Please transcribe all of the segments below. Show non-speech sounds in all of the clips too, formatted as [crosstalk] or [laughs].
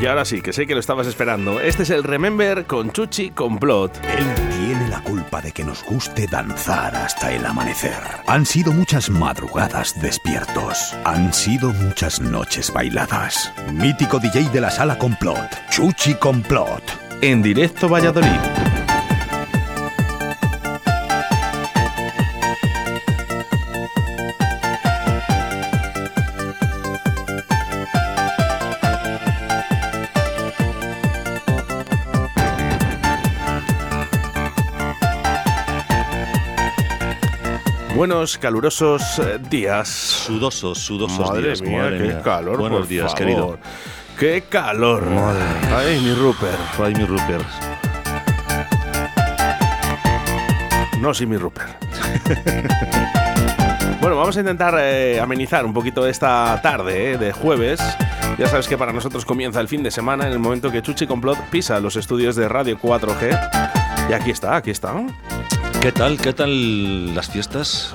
Y ahora sí, que sé que lo estabas esperando. Este es el Remember con Chuchi Complot. Él tiene la culpa de que nos guste danzar hasta el amanecer. Han sido muchas madrugadas despiertos. Han sido muchas noches bailadas. Mítico DJ de la sala Complot. Chuchi Complot. En directo Valladolid. Buenos, calurosos eh, días. Sudosos, sudosos Madre días. mía, madre qué mía. calor. Buenos por días, favor. querido. Qué calor. Madre. Ay, mi Rupert. Ay, mi Rupert. No, sí, mi Rupert. [laughs] bueno, vamos a intentar eh, amenizar un poquito esta tarde eh, de jueves. Ya sabes que para nosotros comienza el fin de semana en el momento que Chuchi Complot pisa los estudios de Radio 4G. Y aquí está, aquí está. ¿Qué tal? ¿Qué tal las fiestas?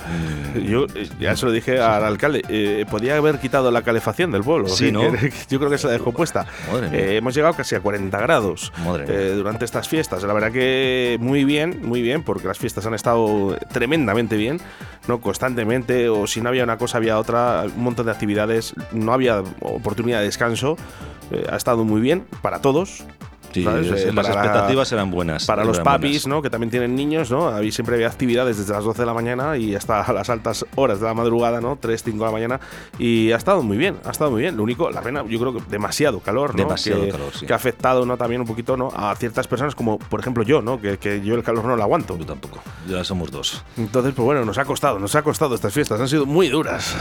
Mm, Yo eh, ya se lo dije al alcalde, eh, podía haber quitado la calefacción del pueblo. Sí, ¿no? [laughs] Yo creo que se la dejó puesta. Eh, hemos llegado casi a 40 grados eh, durante estas fiestas. La verdad que muy bien, muy bien, porque las fiestas han estado tremendamente bien, no constantemente, o si no había una cosa había otra, un montón de actividades, no había oportunidad de descanso. Eh, ha estado muy bien para todos. Sí, ¿sabes? las, Eh, las para la- expectativas eran buenas. para los papis, buenas. ¿no? Que también tienen niños, ¿no? Ahí siempre había actividades desde las 12 de la mañana y hasta [laughs] las altas horas de la madrugada, ¿no? 3, 5 de la mañana. Y ha estado muy bien, ha estado muy bien. Lo único, la pena, yo creo que demasiado calor, ¿no? Demasiado que, calor, sí. Que ha afectado, ¿no? También un poquito, ¿no? A ciertas personas, como por ejemplo yo, ¿no? Que, que yo el calor no lo aguanto. Yo tampoco. Ya somos dos. Entonces, pues bueno, nos ha costado, nos ha costado estas fiestas. Han sido muy duras.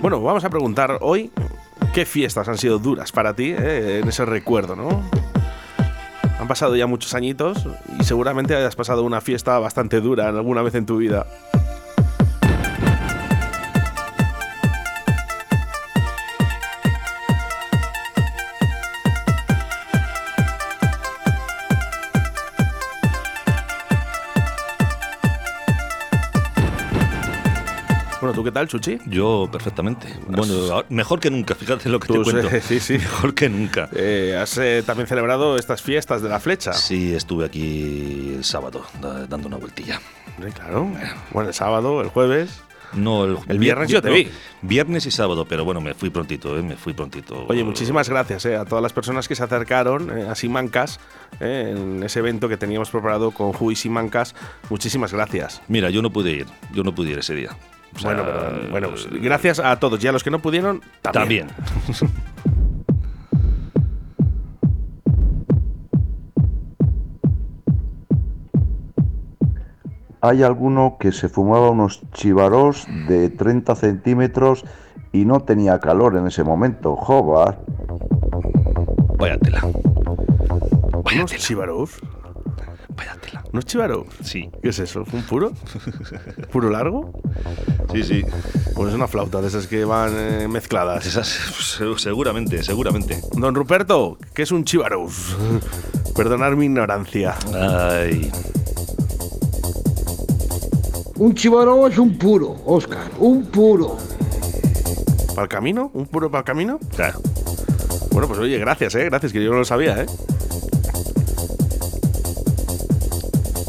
Bueno, vamos a preguntar hoy qué fiestas han sido duras para ti eh, en ese recuerdo, ¿no? Han pasado ya muchos añitos y seguramente hayas pasado una fiesta bastante dura alguna vez en tu vida. ¿Tú qué tal, Chuchi? Yo perfectamente. Bueno, mejor que nunca, fíjate lo que Tú, te cuento. [laughs] sí, sí. Mejor que nunca. Eh, has eh, también celebrado estas fiestas de la flecha. Sí, estuve aquí el sábado da- dando una vueltilla. Claro. Bueno, el sábado, el jueves. No, el, El viernes yo te no, vi. Viernes y sábado, pero bueno, me fui prontito, ¿eh? me fui prontito. Oye, muchísimas gracias eh, a todas las personas que se acercaron eh, a Simancas en ese evento que teníamos preparado con Ju y Simancas. Muchísimas gracias. Mira, yo no pude ir, yo no pude ir ese día. O sea, bueno, pero, bueno, pues, gracias a todos y a los que no pudieron también. También. [laughs] Hay alguno que se fumaba unos chivaros de 30 centímetros y no tenía calor en ese momento. Jova. Vaya tela. Vaya ¿Unos tela. chivarós? Vaya tela. ¿Unos chivarós? Sí, ¿Qué es eso? ¿Un puro? ¿Puro largo? Sí, sí. Pues es una flauta de esas que van eh, mezcladas. Esas, se- seguramente, seguramente. Don Ruperto, ¿qué es un chivarós? Perdonad mi ignorancia. Ay, Un chivaró es un puro, Oscar, un puro. ¿Para el camino? ¿Un puro para el camino? claro. Bueno, pues oye, gracias, ¿eh? Gracias, que yo no lo sabía, ¿eh?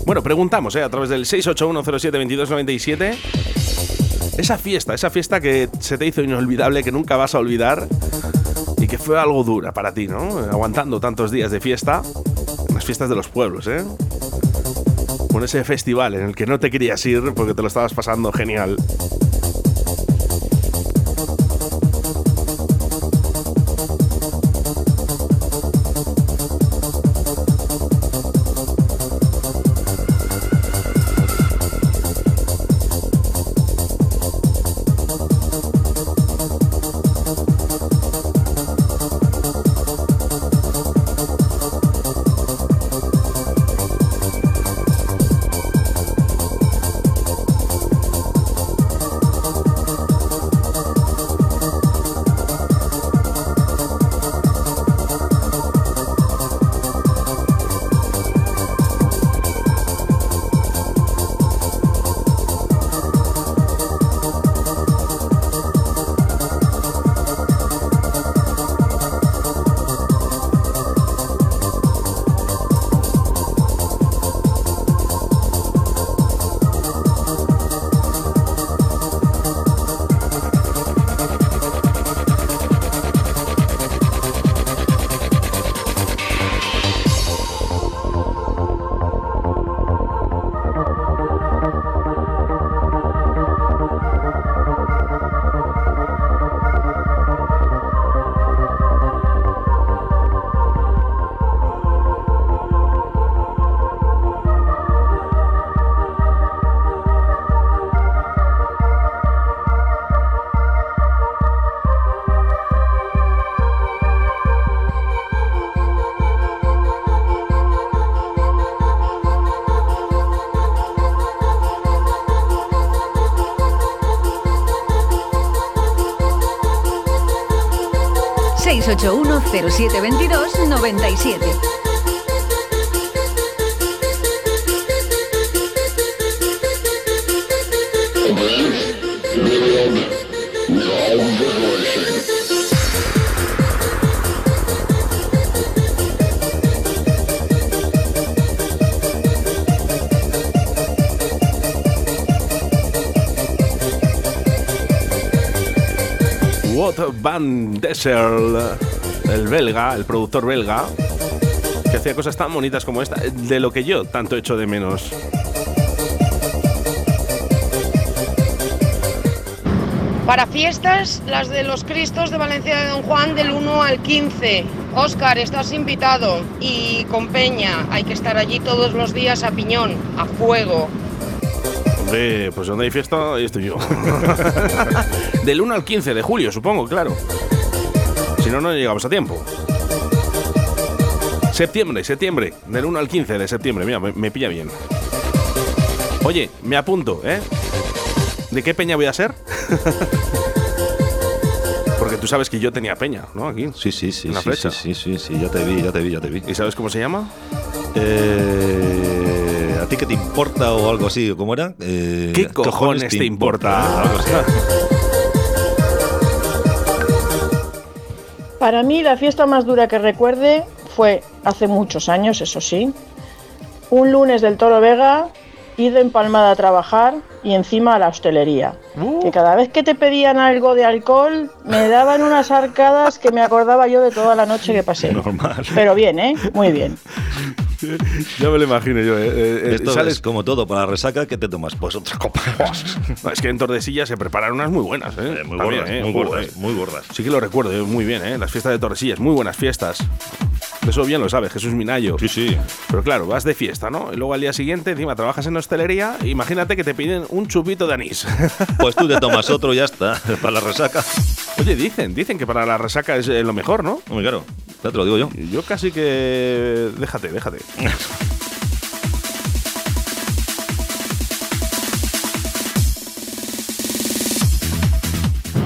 Bueno, preguntamos, ¿eh? A través del 681072297. Esa fiesta, esa fiesta que se te hizo inolvidable, que nunca vas a olvidar y que fue algo dura para ti, ¿no? Aguantando tantos días de fiesta, las fiestas de los pueblos, ¿eh? Con ese festival en el que no te querías ir porque te lo estabas pasando genial. 0722 97. What Van Dessel, el belga, el productor belga, que hacía cosas tan bonitas como esta, de lo que yo tanto echo de menos. Para fiestas, las de los Cristos de Valencia de Don Juan del 1 al 15. Óscar, estás invitado. Y con Peña, hay que estar allí todos los días a piñón, a fuego. Hombre, pues donde hay fiesta, ahí estoy yo. [laughs] Del 1 al 15 de julio, supongo, claro. No, no llegamos a tiempo. Septiembre, septiembre. Del 1 al 15 de septiembre. Mira, me, me pilla bien. Oye, me apunto, ¿eh? ¿De qué peña voy a ser? [laughs] Porque tú sabes que yo tenía peña, ¿no? Aquí. Sí, sí, sí. Una sí, flecha. Sí, sí, sí, sí, ya te vi, ya te vi, ya te vi. ¿Y sabes cómo se llama? Eh, ¿A ti qué te importa o algo así? ¿Cómo era? Eh, ¿Qué cojones te importa? Algo así. Para mí la fiesta más dura que recuerde fue hace muchos años, eso sí. Un lunes del Toro Vega, ido empalmada a trabajar y encima a la hostelería. Que cada vez que te pedían algo de alcohol me daban unas arcadas que me acordaba yo de toda la noche que pasé. Normal. Pero bien, ¿eh? Muy bien. [laughs] [laughs] Ya me lo imagino yo. ¿eh? Eh, eh, Esto sales es como todo, para la resaca, ¿qué te tomas? Pues otra copa. [laughs] No, es que en Tordesillas se preparan unas muy buenas, ¿eh? Eh, muy También, gordas, ¿eh? muy gordas, muy gordas. Sí que lo recuerdo eh, muy bien, ¿eh? Las fiestas de Tordesillas, muy buenas fiestas. Eso bien lo sabe Jesús Minayo. Sí, sí. Pero claro, vas de fiesta, ¿no? Y luego al día siguiente, encima trabajas en hostelería, imagínate que te piden un chupito de anís. [laughs] Pues tú te tomas otro y ya está, para la resaca. Oye, dicen, dicen que para la resaca es eh, lo mejor, ¿no? Hombre, claro, ya te lo digo yo. Yo casi que... Déjate, déjate.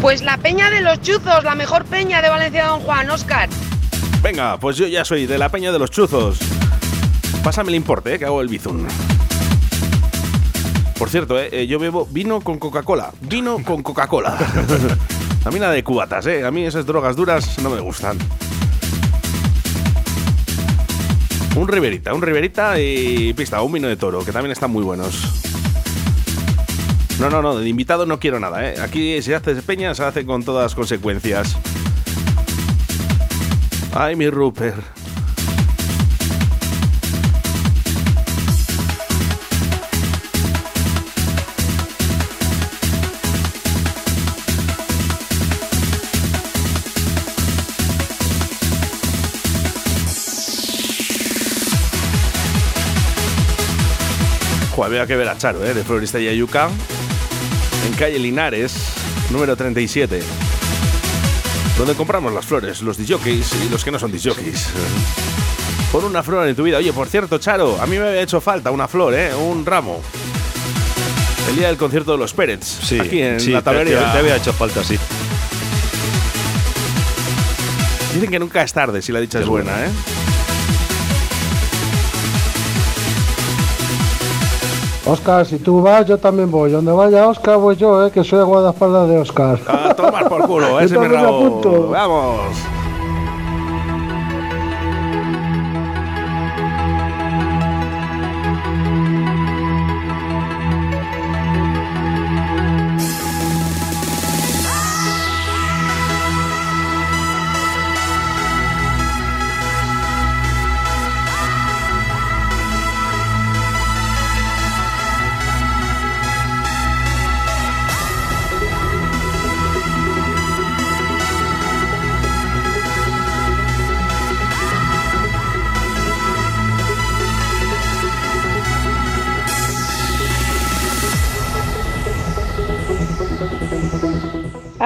Pues la Peña de los Chuzos, la mejor peña de Valencia de Don Juan, Óscar. Venga, pues yo ya soy de la peña de los chuzos. Pásame el importe, ¿eh? que hago el bizun. Por cierto, ¿eh? eh, yo bebo vino con Coca-Cola. Vino con Coca-Cola. [laughs] a mí nada de cubatas, ¿eh? A mí esas drogas duras no me gustan. Un Riverita, un Riverita y pista, un vino de toro, que también están muy buenos. No, no, no, de invitado no quiero nada, ¿eh? Aquí si hace peña, se hace con todas consecuencias. Ay, mi Rupert. Joder, había que ver a Charo, ¿eh? De Florista y Ayuca. En calle Linares, número 37 donde compramos las flores, los disjockeys y los que no son disjockeys. Pon una flor en tu vida. Oye, por cierto, Charo, a mí me había hecho falta una flor, ¿eh? Un ramo. El día del concierto de los Pérez. Sí, Aquí en sí, la te- tabería. te había hecho falta, sí. Dicen que nunca es tarde si la dicha es buena, ¿eh? Oscar, si tú vas, yo también voy. Donde vaya Oscar, voy yo, eh, que soy guardaespaldas de Oscar. A tomar por culo, [laughs] ese me también me rabo. Vamos.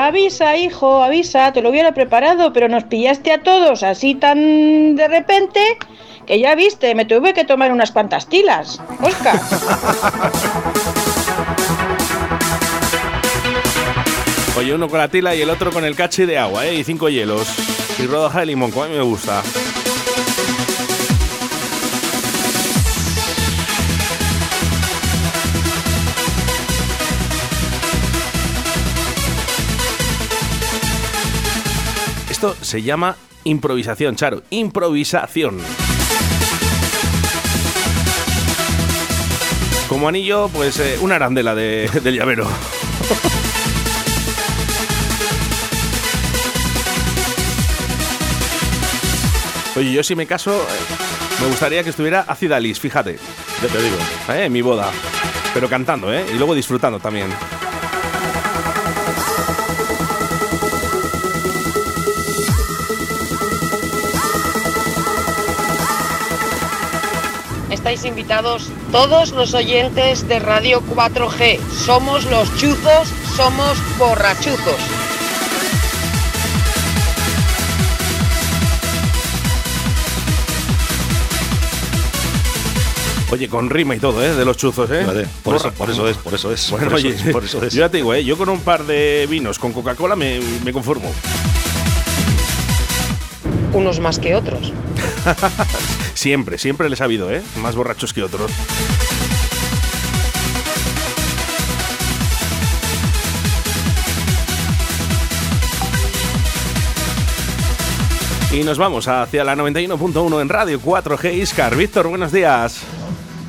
Avisa, hijo, avisa, te lo hubiera preparado, pero nos pillaste a todos así tan de repente que ya viste, me tuve que tomar unas cuantas tilas. Oscar. [laughs] Oye, uno con la tila y el otro con el cachi de agua, ¿eh? Y cinco hielos. Y rodaja de limón, como a mí me gusta. Esto se llama improvisación, Charo. Improvisación. Como anillo, pues eh, una arandela de, [laughs] del llavero. Oye, yo si me caso, eh, me gustaría que estuviera Acid Alice, fíjate. Ya te digo. ¿eh? En mi boda. Pero cantando, ¿eh? Y luego disfrutando también. Estáis invitados todos los oyentes de Radio 4G. Somos los chuzos, somos borrachuzos. Oye, con rima y todo, ¿eh? De los chuzos, ¿eh? Por eso, por eso es, por eso es. Bueno, por, oye, eso, es, por eso es. yo ya te digo, ¿eh? Yo con un par de vinos con Coca-Cola me, me conformo. Unos más que otros. [laughs] Siempre, siempre les ha habido, ¿eh? Más borrachos que otros. Y nos vamos hacia la 91.1 en Radio 4G Iscar. Víctor, buenos días.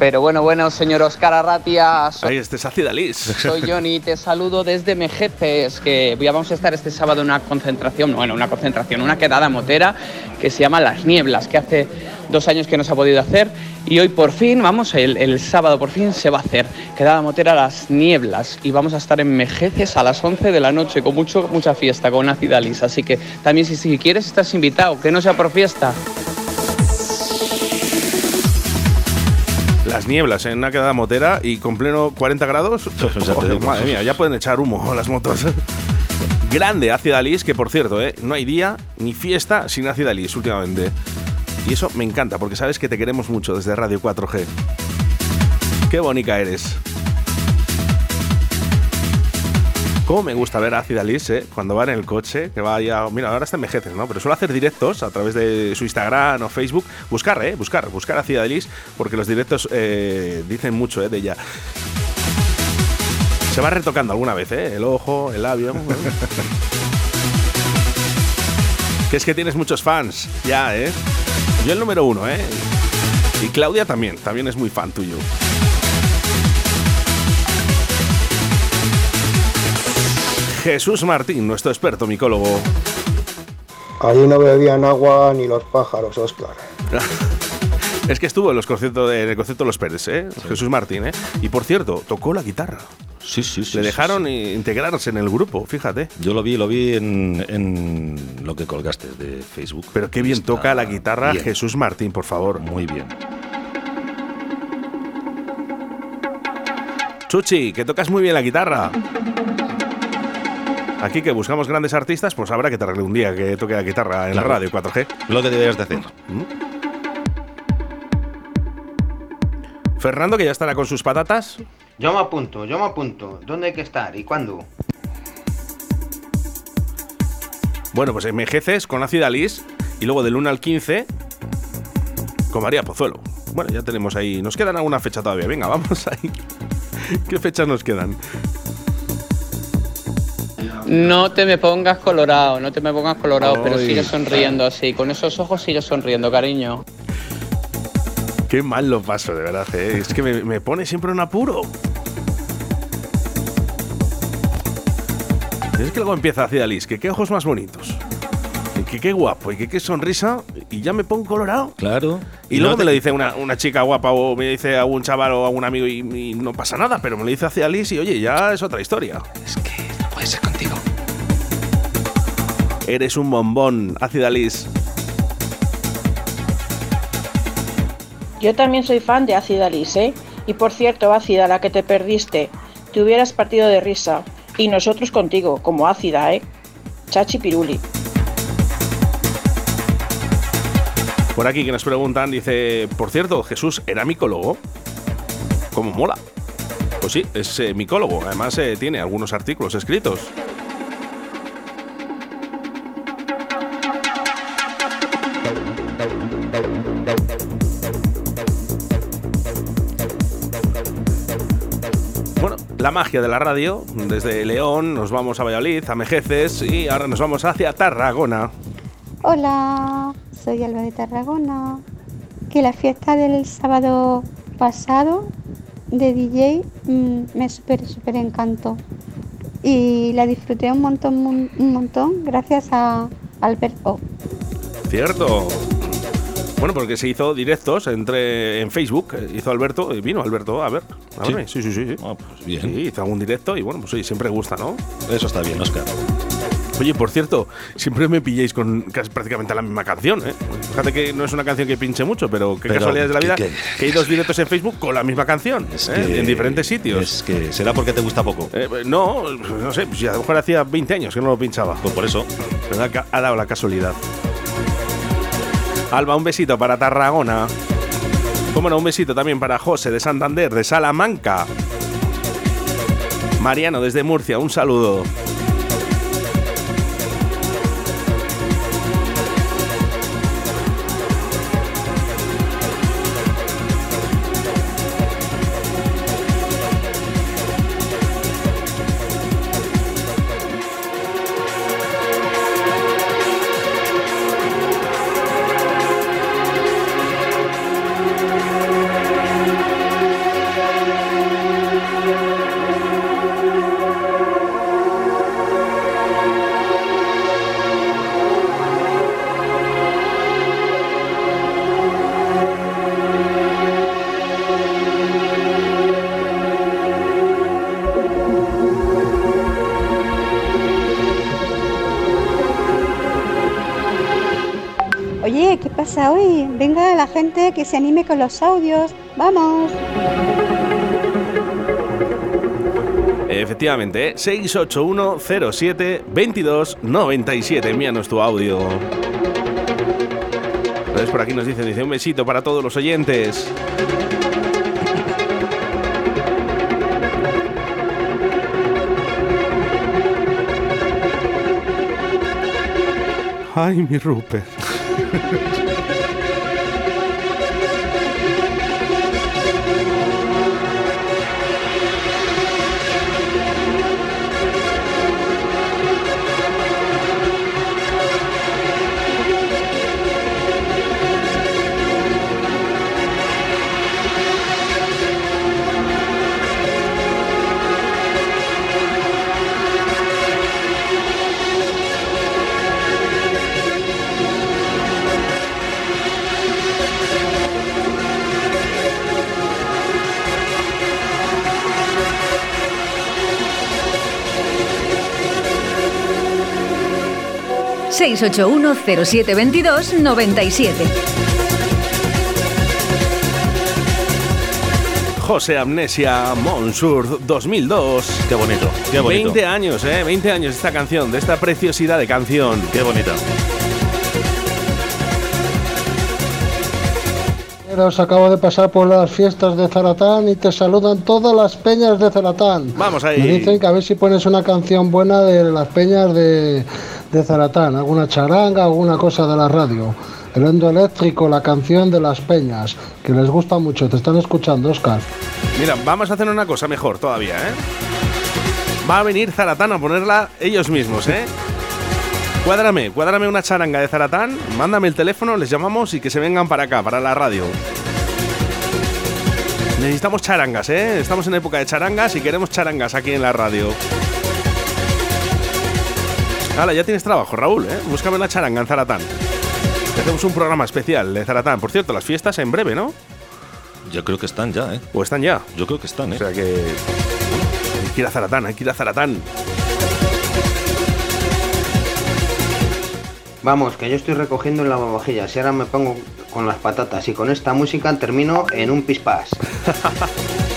Pero bueno, bueno, señor Oscar Arratia, soy, Ahí este es Acid Alice. soy Johnny, te saludo desde Mejeces, que vamos a estar este sábado en una concentración, bueno, una concentración, una quedada motera que se llama Las Nieblas, que hace dos años que no se ha podido hacer y hoy por fin, vamos, el, el sábado por fin se va a hacer quedada motera Las Nieblas y vamos a estar en Mejeces a las 11 de la noche con mucho, mucha fiesta, con Acid Alice, así que también si, si quieres estás invitado, que no sea por fiesta. Las nieblas en una quedada motera y con pleno 40 grados. Joder, madre mía, ya pueden echar humo las motos. [laughs] Grande Acid Alice, que por cierto, ¿eh? no hay día ni fiesta sin Acid Alice últimamente. Y eso me encanta, porque sabes que te queremos mucho desde Radio 4G. Qué bonita eres. Me gusta ver a Acid Alice, ¿eh? Cuando va en el coche, que vaya... Mira, ahora está en Mejeces, ¿no? Pero suele hacer directos a través de su Instagram o Facebook. Buscar, ¿eh? Buscar, buscar a Acid Alice, porque los directos eh, dicen mucho, ¿eh? De ella. Se va retocando alguna vez, ¿eh? El ojo, el labio... [laughs] que es que tienes muchos fans, ya, ¿eh? Yo el número uno, ¿eh? Y Claudia también, también es muy fan tuyo. Jesús Martín, nuestro experto micólogo. Ahí no bebían agua ni los pájaros, Oscar. [laughs] Es que estuvo en, los conciertos de- en el concierto de los Pérez, ¿eh? Jesús Martín, ¿eh? Y por cierto, tocó la guitarra. Sí, sí, sí. Le dejaron sí. integrarse en el grupo, fíjate. Yo lo vi, lo vi en, en lo que colgaste de Facebook. Pero qué bien Está toca la guitarra bien, Jesús Martín, por favor. Muy bien. Chuchi, que tocas muy bien la guitarra. Aquí que buscamos grandes artistas, pues habrá que traerle un día que toque la guitarra en Claro. la radio 4G. Lo que deberías de hacer. Fernando, que ya estará con sus patatas. Yo me apunto, yo me apunto. ¿Dónde hay que estar y cuándo? Bueno, pues en Mejeces con Ácida Alice y luego del 1 al 15 con María Pozuelo. Bueno, ya tenemos ahí. Nos quedan alguna fecha todavía. Venga, vamos ahí. [laughs] ¿Qué fechas nos quedan? No te me pongas colorado, no te me pongas colorado, pero sigue sonriendo así. Con esos ojos sigue sonriendo, cariño. Qué mal lo paso, de verdad. ¿eh? Es que me, me pone siempre un apuro. Es que luego empieza Ácida Alice. Que qué ojos más bonitos. Y que qué guapo. Y que qué sonrisa. Y ya me pongo colorado. Claro. Y, luego me lo dice una, una chica guapa o me dice a un chaval o a un amigo y, y no pasa nada, pero me lo dice hacia Alice y oye, ya es otra historia. Es que Eres un bombón, ácida Alice. Yo también soy fan de Ácida Alice, ¿eh? Y por cierto, Ácida, la que te perdiste, te hubieras partido de risa. Y nosotros contigo, como Ácida, ¿eh? Chachi Piruli. Por aquí que nos preguntan, dice, por cierto, Jesús era micólogo. ¿Cómo mola? Pues sí, es eh, micólogo. Además eh, tiene algunos artículos escritos. La magia de la radio. Desde León nos vamos a Valladolid, a Mejeces y ahora nos vamos hacia Tarragona. Hola, soy Alba de Tarragona. Que la fiesta del sábado pasado de DJ mm, me súper, súper encantó. Y la disfruté un montón, un, montón gracias a Alberto. Cierto. Bueno, porque se hizo directos entre en Facebook, eh, hizo Alberto, y vino Alberto a ver. A Sí. verme. sí, sí, sí. sí. Ah, pues bien. Sí, hizo algún directo y bueno, pues oye, siempre gusta, ¿no? Eso está bien, Oscar. Oye, por cierto, siempre me pilléis con casi prácticamente la misma canción, ¿eh? Fíjate que no es una canción que pinche mucho, pero qué Pero, casualidades de la vida ¿qué- que hay dos directos en Facebook con la misma canción, Es ¿eh? que- en diferentes sitios. Es que será porque te gusta poco. Eh, no, no sé, pues a lo mejor hacía 20 años que no lo pinchaba. Pues por eso. Pero ha, ha dado la casualidad. Alba, un besito para Tarragona. Cómo no, un besito también para José de Santander, de Salamanca. Mariano desde Murcia, un saludo. La gente que se anime con los audios. ¡Vamos! Efectivamente, ¿eh? 681072297. Envíanos tu audio. Entonces por aquí nos dicen, dice un besito para todos los oyentes. Ay, mi Rupert. [laughs] siete José Amnesia Monsur 2002. Qué bonito, qué bonito. 20 años, ¿eh? 20 años de esta canción, de esta preciosidad de canción. Qué bonita. Os acabo de pasar por las fiestas de Zaratán y te saludan todas las peñas de Zaratán. Vamos ahí. Me dicen que a ver si pones una canción buena de las peñas de, de Zaratán, alguna charanga, alguna cosa de la radio. El endo eléctrico, la canción de las peñas, que les gusta mucho. Te están escuchando, Oscar. Mira, vamos a hacer una cosa mejor todavía, ¿eh? Va a venir Zaratán a ponerla ellos mismos, ¿eh? Cuádrame, cuádrame una charanga de Zaratán, mándame el teléfono, les llamamos y que se vengan para acá, para la radio. Necesitamos charangas, ¿eh? Estamos en época de charangas y queremos charangas aquí en la radio. Hala, ya tienes trabajo, Raúl, ¿eh? Búscame una charanga en Zaratán. Hacemos un programa especial de Zaratán. Por cierto, las fiestas en breve, ¿no? Yo creo que están ya, ¿eh? ¿O están ya? Yo creo que están, ¿eh? O sea que. Hay que ir a Zaratán, hay que ir a Zaratán. Vamos, que yo estoy recogiendo el lavavajillas y ahora me pongo con las patatas y con esta música termino en un pispás. [laughs]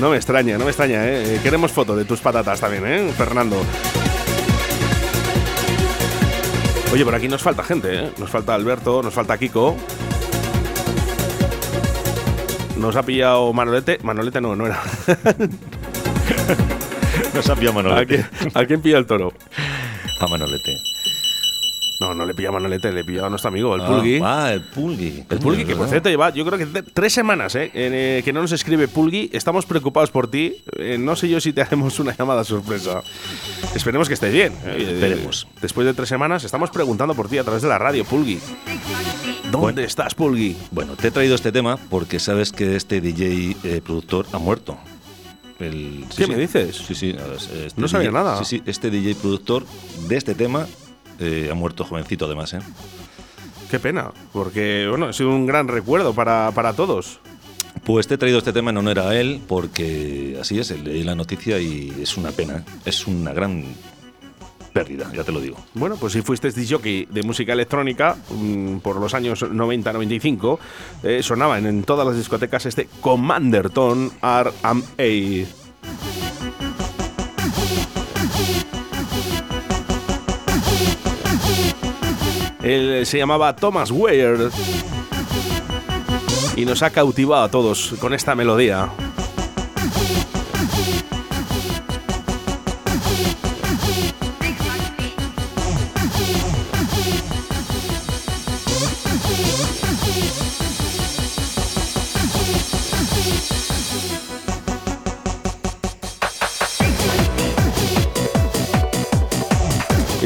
No me extraña, no me extraña, ¿eh? Queremos foto de tus patatas también, ¿eh, Fernando? Oye, por aquí nos falta gente, ¿eh? Nos falta Alberto, nos falta Kiko. Nos ha pillado Manolete. Manolete no, no era. [laughs] Nos ha pillado ¿A Manolete. quién, ¿A quién pilla el toro? A Manolete. No, no le pillaba Manolete, le pillaba a nuestro amigo, el Ah, Pulgui. Ah, el Pulgui. El Pulgui, que por cierto lleva, yo creo que tres semanas, ¿eh? en, eh, que no nos escribe Pulgui. Estamos preocupados por ti. Eh, no sé yo si te haremos una llamada sorpresa. Esperemos que estés bien. Eh, Esperemos. después de tres semanas, estamos preguntando por ti a través de la radio, Pulgui. ¿Dónde estás, Pulgui? Bueno, te he traído este tema porque sabes que este DJ productor ha muerto. El- sí, ¿Qué sí. me dices? Sí, sí. este No sabía DJ nada. Sí, sí. Este DJ productor de este tema eh, ha muerto jovencito, además, ¿eh? Qué pena, porque bueno, ha sido un gran recuerdo para, para todos. Pues te he traído este tema en honor a él porque así es, leí la noticia y es una pena. Es una gran pérdida, ya te lo digo. Bueno, pues si fuiste disjockey de música electrónica mm, por los años 90-95, eh, sonaba en, en todas las discotecas este Commander Tone R&A. Él se llamaba Thomas Weir y nos ha cautivado a todos con esta melodía.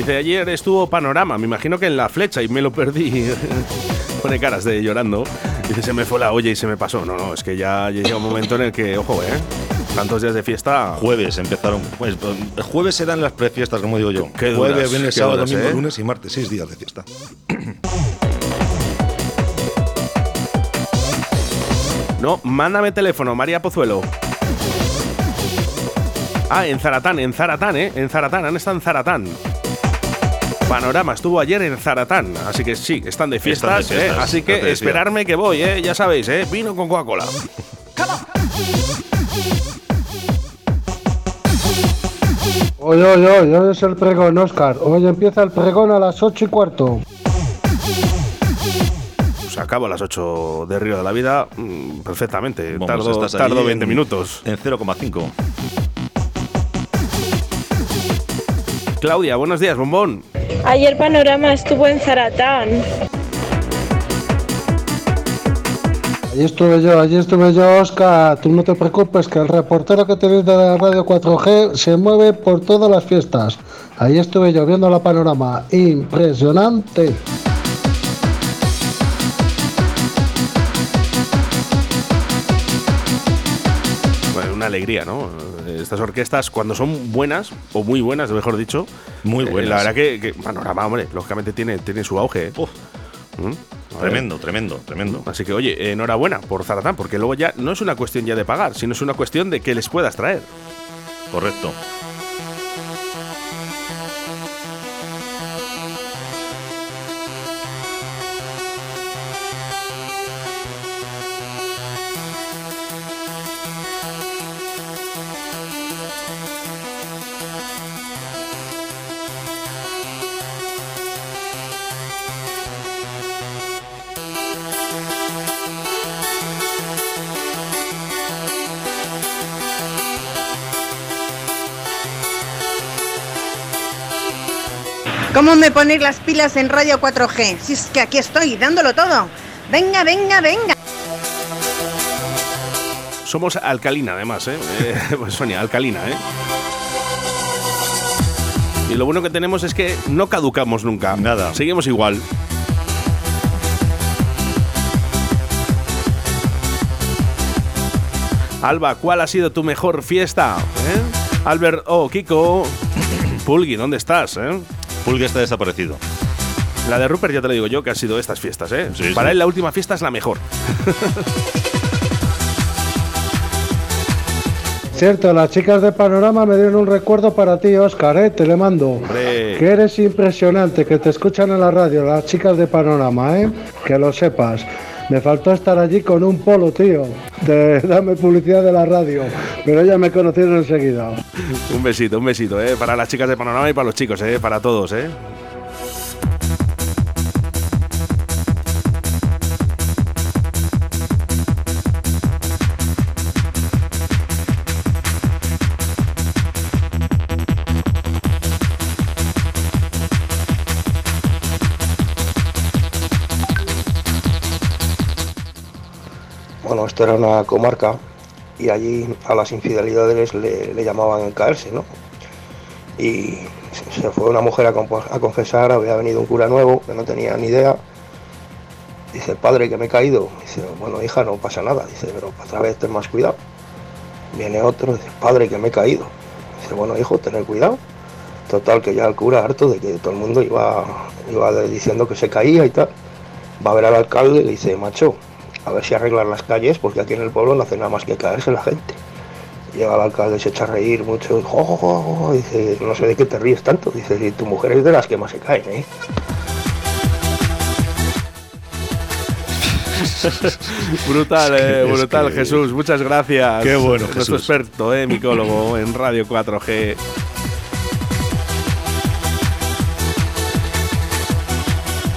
Dice, ayer estuvo Panorama, me imagino que en la flecha y me lo perdí. [laughs] Pone caras de llorando. Dice, se me fue la olla y se me pasó. No, no, es que ya llega un momento en el que, ojo, ¿eh? Tantos días de fiesta. Jueves empezaron. Pues, jueves eran las prefiestas, como digo yo. Qué Jueves, duras, viernes, qué sábado, duras, domingo, ¿eh? lunes y martes. Seis días de fiesta. No, mándame teléfono, María Pozuelo. Ah, en Zaratán, en Zaratán, ¿eh? En Zaratán, han estado en Zaratán. Panorama estuvo ayer en Zaratán, así que sí, están de fiestas, Están de fiestas, ¿eh? así que esperarme que voy, ¿eh? ya sabéis, ¿eh? vino con Coca-Cola. Oye, oye, oye, hoy es el pregón, Oscar. Hoy empieza el pregón a las ocho y cuarto. Pues acabo a las 8 de Río de la Vida mm, perfectamente, Vamos, tardo, tardo ahí 20 en- minutos. En 0,5. Claudia, buenos días, bombón. Ayer Panorama estuvo en Zaratán. Allí estuve yo, allí estuve yo, Oscar. Tú no te preocupes, que el reportero que tenéis de la radio 4G se mueve por todas las fiestas. Ahí estuve yo viendo la panorama. Impresionante. Alegría, ¿no? Estas orquestas, cuando son buenas, o muy buenas, mejor dicho. Muy eh, buenas. la verdad que, que Panorama, hombre, lógicamente tiene, tiene su auge. ¿eh? ¿Mm? Tremendo, tremendo, tremendo. Así que, oye, enhorabuena por Zaratán, porque luego ya no es una cuestión ya de pagar, sino es una cuestión de que les puedas traer. Correcto. ¿Cómo me ponéis las pilas en Radio 4G? Si es que aquí estoy, dándolo todo. Venga, venga, venga. Somos alcalina, además, ¿eh? Eh, [laughs] pues Sonia, alcalina, ¿eh? Y lo bueno que tenemos es que no caducamos nunca. Nada. Seguimos igual. Alba, ¿cuál ha sido tu mejor fiesta? ¿Eh? Albert, oh, Kiko. [clears throat] Pulgui, ¿dónde estás? eh? Pulga está desaparecido. La de Rupert ya te lo digo yo que ha sido estas fiestas, ¿eh? Sí, Para sí. él la última fiesta es la mejor. [laughs] Cierto, las chicas de Panorama me dieron un recuerdo para ti, Oscar, ¿eh? Te le mando. Hombre. Que eres impresionante, que te escuchan en la radio, las chicas de Panorama, ¿eh? Que lo sepas. Me faltó estar allí con un polo, tío. De dame publicidad de la radio. Pero ya me conocieron enseguida. un besito, un besito, ¿eh? Para las chicas de Panorama y para los chicos, ¿eh? Para todos, ¿eh? Era una comarca y allí a las infidelidades le, llamaban caerse, ¿no? Y se- fue una mujer a confesar, había venido un cura nuevo que no tenía ni idea. Dice, padre, que me he caído. Dice, bueno, hija, no pasa nada. Dice, pero otra vez ten más cuidado. Viene otro, dice, padre, que me he caído. Dice, bueno, hijo, tener cuidado. Total, que ya el cura, harto de que todo el mundo iba, iba diciendo que se caía y tal, va a ver al alcalde y le dice, macho, a ver si arreglan las calles, porque aquí en el pueblo no hace nada más que caerse la gente. Llega el alcalde, se echa a reír mucho, y, jo, jo, dice, no sé de qué te ríes tanto, dice, si tu mujer es de las que más se caen, ¿eh? [laughs] brutal, eh, Es brutal, que- Jesús. Muchas gracias. Qué bueno, Nuestro Jesús. experto, eh, micólogo en Radio 4G.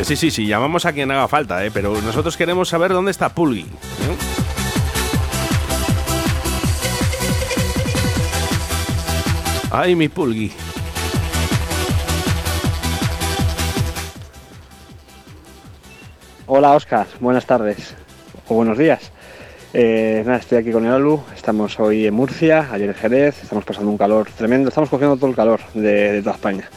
Sí, sí, sí, llamamos a quien haga falta, eh, pero nosotros queremos saber dónde está Pulgi. ¿eh? Ay, mi Pulgi. Hola Oscar, buenas tardes o buenos días. Eh, nada, estoy aquí con el Alu, estamos hoy en Murcia, ayer en Jerez, estamos pasando un calor tremendo, estamos cogiendo todo el calor de, de toda España.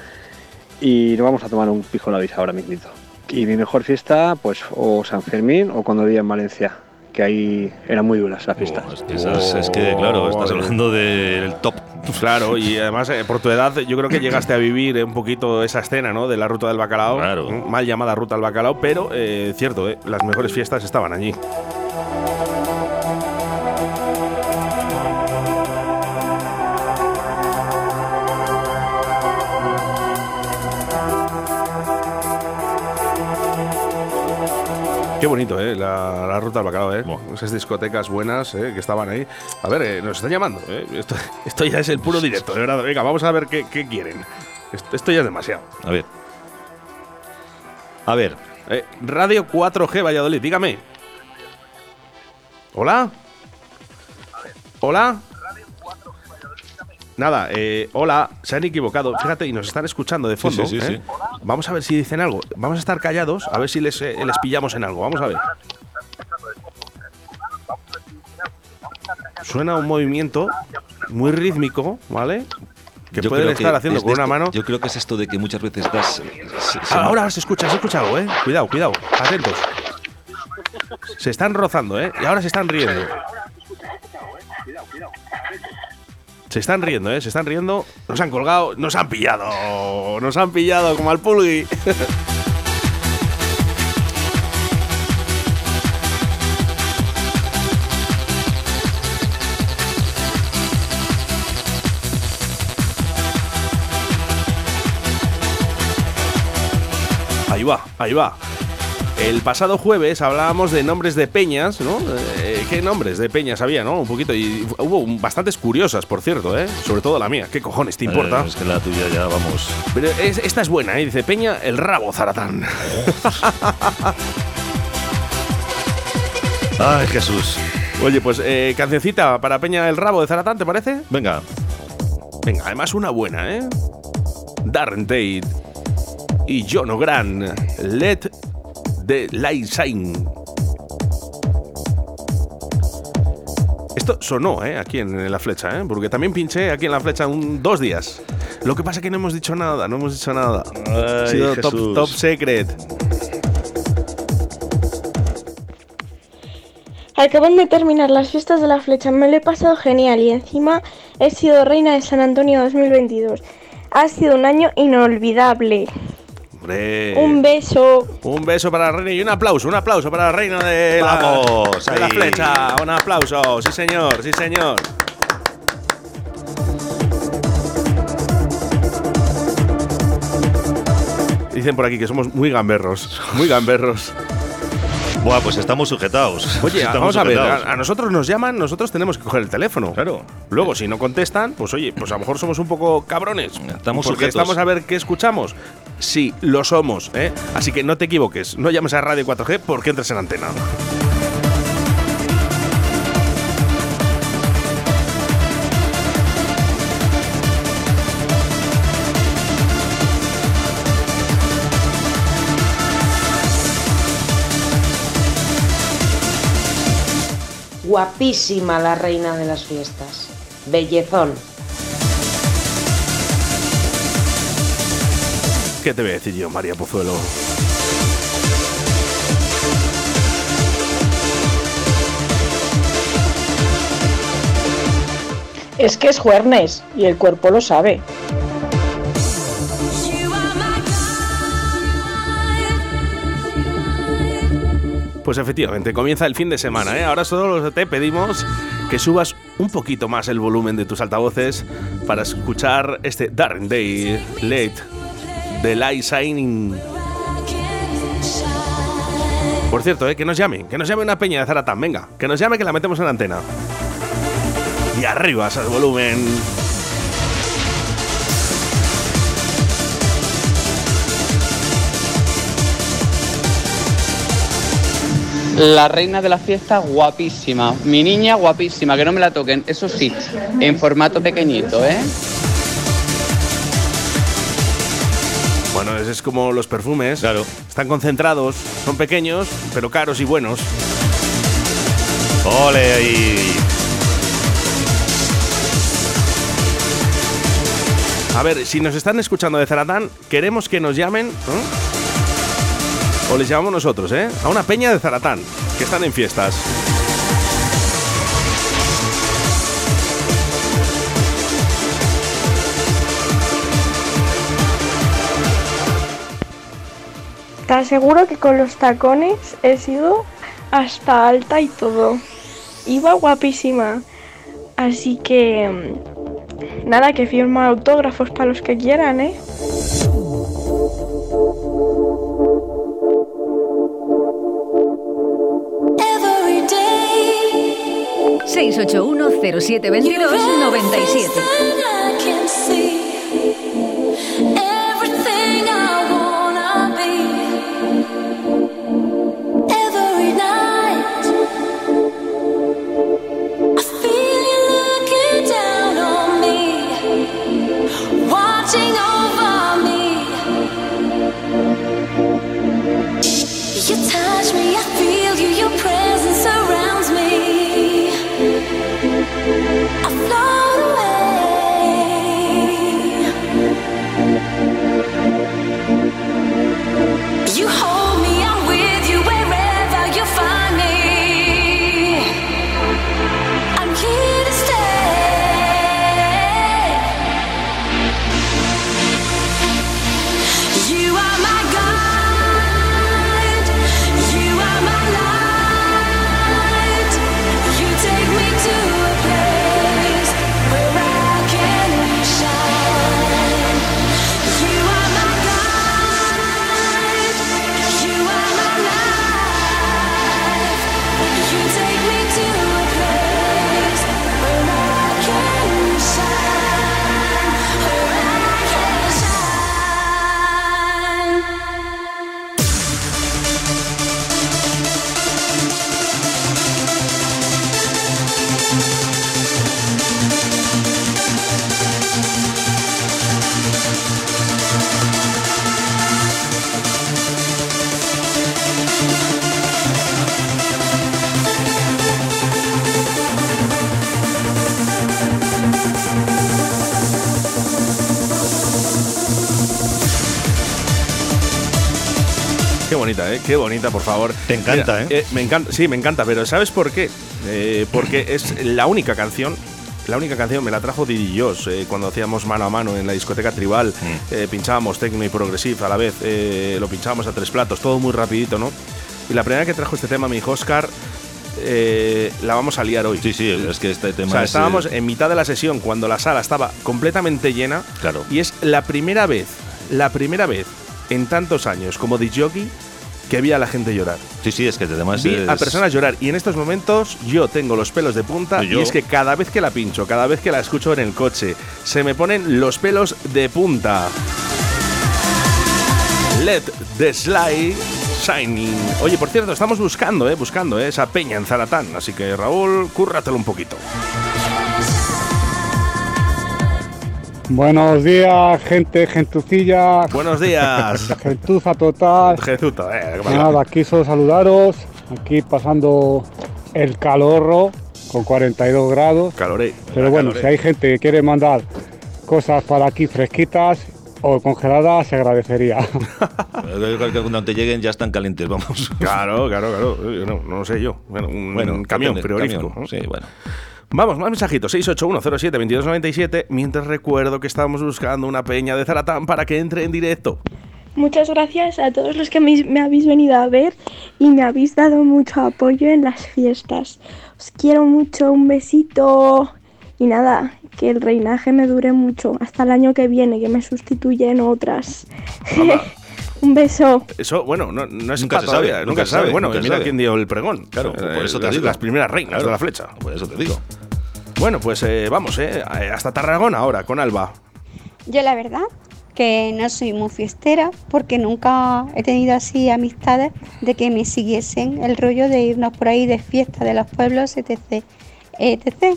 Y nos vamos a tomar un pijo la visa ahora mismito. Y mi mejor fiesta, pues o San Fermín o cuando vivía en Valencia, que ahí eran muy duras las fiestas. Esas- es que, claro, estás hablando del top. Claro, y [laughs] además eh, por tu edad yo creo que llegaste a vivir eh, un poquito esa escena, ¿no? De la ruta del bacalao. Mm, Mal llamada ruta del bacalao, pero eh, cierto, eh, las mejores fiestas estaban allí. Qué bonito, ¿eh? La, la ruta del bacalao, ¿eh? Esas discotecas buenas ¿eh? que estaban ahí. A ver, eh, nos están llamando, ¿eh? Esto, esto ya es el puro directo, de verdad. Venga, vamos a ver qué, qué quieren. Esto, esto ya es demasiado. A ver. A ver. Eh, Radio 4G Valladolid, dígame. ¿Hola? ¿Hola? Nada, eh, hola, se han equivocado. Fíjate, y nos están escuchando de Sí, fondo. sí, sí, ¿eh? Vamos a ver si dicen algo. Vamos a estar callados, a ver si les, eh, les pillamos en algo. Vamos a ver. Suena un movimiento muy rítmico, ¿vale? Que Yo pueden estar haciendo es con una mano. Yo creo que es esto de que muchas veces das. se- se- Ah, Ahora se escucha, se escucha algo, ¿eh? Cuidado, cuidado, atentos. Se están rozando, ¿eh? Y ahora se están riendo. Se están riendo, ¿eh? Se están riendo. Nos han colgado, nos han pillado. Nos han pillado como al pulgui. Ahí va, ahí va. El pasado jueves hablábamos de nombres de peñas, ¿no? ¿Qué nombres de peñas había, no? Un poquito. Y hubo bastantes curiosas, por cierto, ¿eh? Sobre todo la mía. ¿Qué cojones te importa? Eh, es que la tuya ya, vamos. Pero es- esta es buena, ¿eh? Dice Peña, el rabo Zaratán. [laughs] Ay, Jesús. Oye, pues eh, cancioncita para Peña el rabo de Zaratán, ¿te parece? Venga. Venga, además una buena, ¿eh? Darren Tate y John O'Gran. Let the light shine. Esto sonó, ¿eh? Aquí en la flecha, ¿eh? Porque también pinché aquí en la flecha un, dos días. Lo que pasa es que no hemos dicho nada, no hemos dicho nada. ha sido top, top secret. Acaban de terminar las fiestas de la flecha, me lo he pasado genial y encima he sido reina de San Antonio 2022. Ha sido un año inolvidable. Hombre. Un beso. Un beso para la reina y un aplauso, un aplauso para la reina de la, Vamos, de la flecha. Un aplauso, sí señor, sí señor. Dicen por aquí que somos muy gamberros, muy gamberros. Buah, pues estamos sujetados. [laughs] Oye, Estamos vamos a ver, a nosotros nos llaman, nosotros tenemos que coger el teléfono. Claro. Luego, si no contestan, pues oye, pues a lo mejor somos un poco cabrones. Estamos porque sujetos. estamos a ver qué escuchamos. Sí, lo somos, ¿eh? Así que no te equivoques, no llames a Radio 4G porque entres en antena. Guapísima la reina de las fiestas. Bellezón. ¿Qué te voy a decir yo, María Pozuelo? Es que es juernes y el cuerpo lo sabe. Pues efectivamente, comienza el fin de semana, ¿eh? Ahora solo te pedimos que subas un poquito más el volumen de tus altavoces para escuchar este Darren Day Late de Light Shining. Por cierto, ¿eh? que nos llamen, que nos llame una peña de Zaratán, venga, que nos llame que la metemos en la antena. Y arriba ese volumen. La reina de la fiesta, guapísima. Mi niña, guapísima, que no me la toquen. Eso sí, en formato pequeñito, ¿eh? Bueno, es, es como los perfumes. Claro. Están concentrados, son pequeños, pero caros y buenos. Ole ahí. A ver, si nos están escuchando de Zaratán, queremos que nos llamen. ¿no? O les llamamos nosotros, ¿eh? A una peña de Zaratán, que están en fiestas. Te aseguro que con los tacones he sido hasta alta y todo. Iba guapísima. Así que... mm, Nada, que firma autógrafos para los que quieran, ¿eh? 0722 97. Qué bonita, ¿eh? Qué bonita, por favor. Te encanta, ¿eh? Me encanta, sí, me encanta, pero ¿sabes por qué? Eh, porque es la única canción. La única canción me la trajo Didi Josh eh, cuando hacíamos mano a mano en la discoteca tribal. Mm. eh, pinchábamos techno y progressive a la vez. eh, lo pinchábamos a tres platos, todo muy rapidito, ¿no? Y la primera que trajo este tema, mi hijo Oscar, eh, la vamos a liar hoy. Sí, sí, es que este tema O sea, es, estábamos eh, en mitad de la sesión cuando la sala estaba completamente llena. Claro. Y es la primera vez, la primera vez en tantos años como jockey que vi a la gente llorar. Sí, sí, es que además Vi a personas llorar y en estos momentos yo tengo los pelos de punta yo- y es que cada vez que la pincho, cada vez que la escucho en el coche, se me ponen los pelos de punta. Let the Sly Shining. Oye, por cierto, estamos buscando, eh, buscando eh, esa peña en Zaratán, así que Raúl, cúrratelo un poquito. Buenos días, gente, gentucilla. Buenos días. [laughs] Gentuza total. Jezuta, eh. Nada, aquí solo saludaros. Aquí pasando el calorro con 42 grados. Caloré. Pero bueno, caloré. si hay gente que quiere mandar cosas para aquí fresquitas o congeladas, se agradecería. [laughs] Cuando te lleguen ya están calientes, vamos. Claro, claro, claro. Yo No, no sé yo. Bueno, un Bueno, camión depende, frigorífico. camión, ¿no? Sí, bueno. Vamos, más mensajitos. 681072297. Mientras recuerdo que estábamos buscando una peña de Zaratán para que entre en directo. Muchas gracias a todos los que me, me habéis venido a ver y me habéis dado mucho apoyo en las fiestas. Os quiero mucho, un besito y nada, que el reinaje me dure mucho hasta el año que viene, que me sustituyen otras. [laughs] un beso. Eso, bueno, no, no es Nunca se sabe, nunca se sabe, Bueno, nunca mira sabe. quién dio el pregón. Claro, por Eh, eso te las, digo. las primeras reinas Claro, de la flecha. Por eso te digo. Bueno, pues eh, vamos, eh, hasta Tarragona ahora, con Alba. Yo la verdad que no soy muy fiestera porque nunca he tenido así amistades de que me siguiesen el rollo de irnos por ahí de fiesta de los pueblos, etc. etc.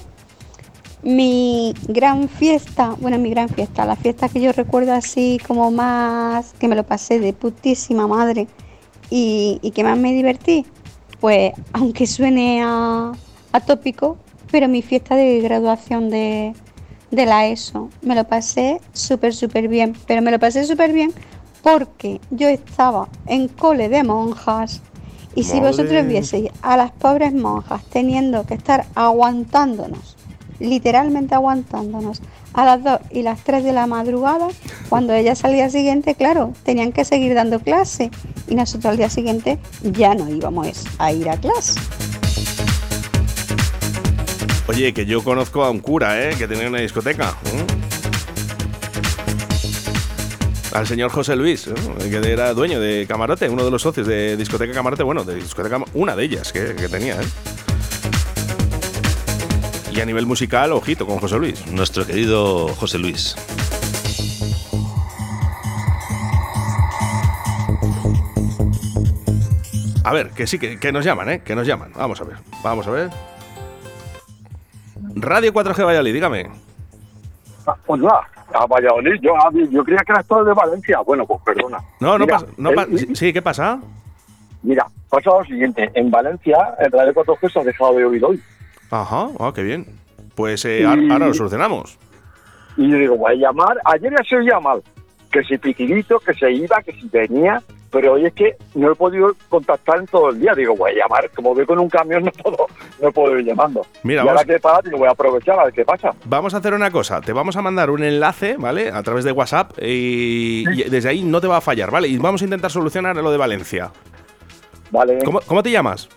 Mi gran fiesta, bueno, mi gran fiesta, la fiesta que yo recuerdo así como más, que me lo pasé de putísima madre y, y que más me divertí, pues aunque suene a, a tópico, pero mi fiesta de graduación de, de la ESO. Me lo pasé súper, súper bien. Pero me lo pasé súper bien porque yo estaba en cole de monjas. Y si Madre. vosotros vieseis a las pobres monjas teniendo que estar aguantándonos, literalmente aguantándonos, a las 2 y las 3 de la madrugada, cuando ellas al día siguiente, claro, tenían que seguir dando clase. Y nosotros al día siguiente ya no íbamos a ir a clase. Oye, que yo conozco a un cura, ¿eh? Que tenía una discoteca. ¿eh? Al señor José Luis, ¿eh? que era dueño de Camarote, uno de los socios de discoteca Camarote, bueno, de discoteca, una de ellas que, que tenía, ¿eh? A nivel musical, ojito con José Luis. Nuestro querido José Luis. A ver, que sí, que, que nos llaman, ¿eh? Que nos llaman. Vamos a ver, vamos a ver. Radio 4G Valladolid, dígame. Pues nada, a Valladolid, yo, yo creía que era todo de Valencia. Bueno, pues perdona. No, no pasa. No pa- sí, sí, ¿qué pasa? Mira, pasa lo siguiente. En Valencia, el Radio 4G se ha dejado de oír hoy. Ajá, ah, qué bien. Pues eh, Y- ahora, ahora lo solucionamos. Y yo digo, voy a llamar. Ayer ya se oía mal. Que si piquirito, que se iba, que si venía. Pero hoy es que no he podido contactar en todo el día. Digo, voy a llamar. Como voy con un camión, [laughs] no puedo, no puedo ir llamando. Mira, y ahora vamos- que he parado, digo, voy a aprovechar a ver qué pasa. Vamos a hacer una cosa. Te vamos a mandar un enlace, ¿vale? A través de WhatsApp y, y desde ahí no te va a fallar, ¿vale? Y vamos a intentar solucionar lo de Valencia. Vale. ¿Cómo, cómo te llamas?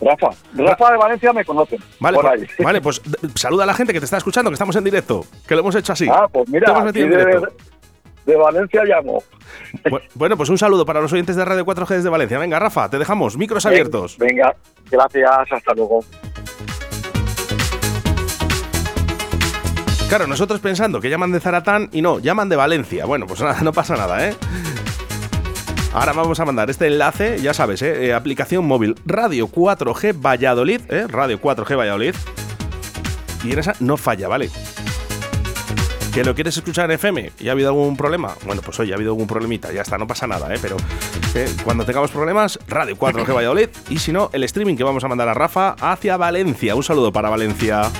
Rafa. Rafa de Valencia me conocen. Vale, por pues, ahí. vale, pues saluda a la gente que te está escuchando, que estamos en directo, que lo hemos hecho así. Ah, pues mira, de, de Valencia llamo. Bu- Bueno, pues un saludo para los oyentes de Radio 4G desde Valencia. Venga, Rafa, te dejamos. Micros abiertos. Venga, gracias, hasta luego. Claro, nosotros pensando que llaman de Zaratán y no, llaman de Valencia. Bueno, pues nada, no pasa nada, ¿eh? Ahora vamos a mandar este enlace, ya sabes, ¿eh? Eh, aplicación móvil Radio 4G Valladolid, ¿eh? Radio 4G Valladolid. Y en esa no falla, ¿vale? ¿Que lo quieres escuchar en FM y ha habido algún problema? Bueno, pues hoy ha habido algún problemita, ya está, no pasa nada, ¿eh? Pero eh, cuando tengamos problemas, Radio 4G Valladolid. Y si no, el streaming que vamos a mandar a Rafa hacia Valencia. Un saludo para Valencia.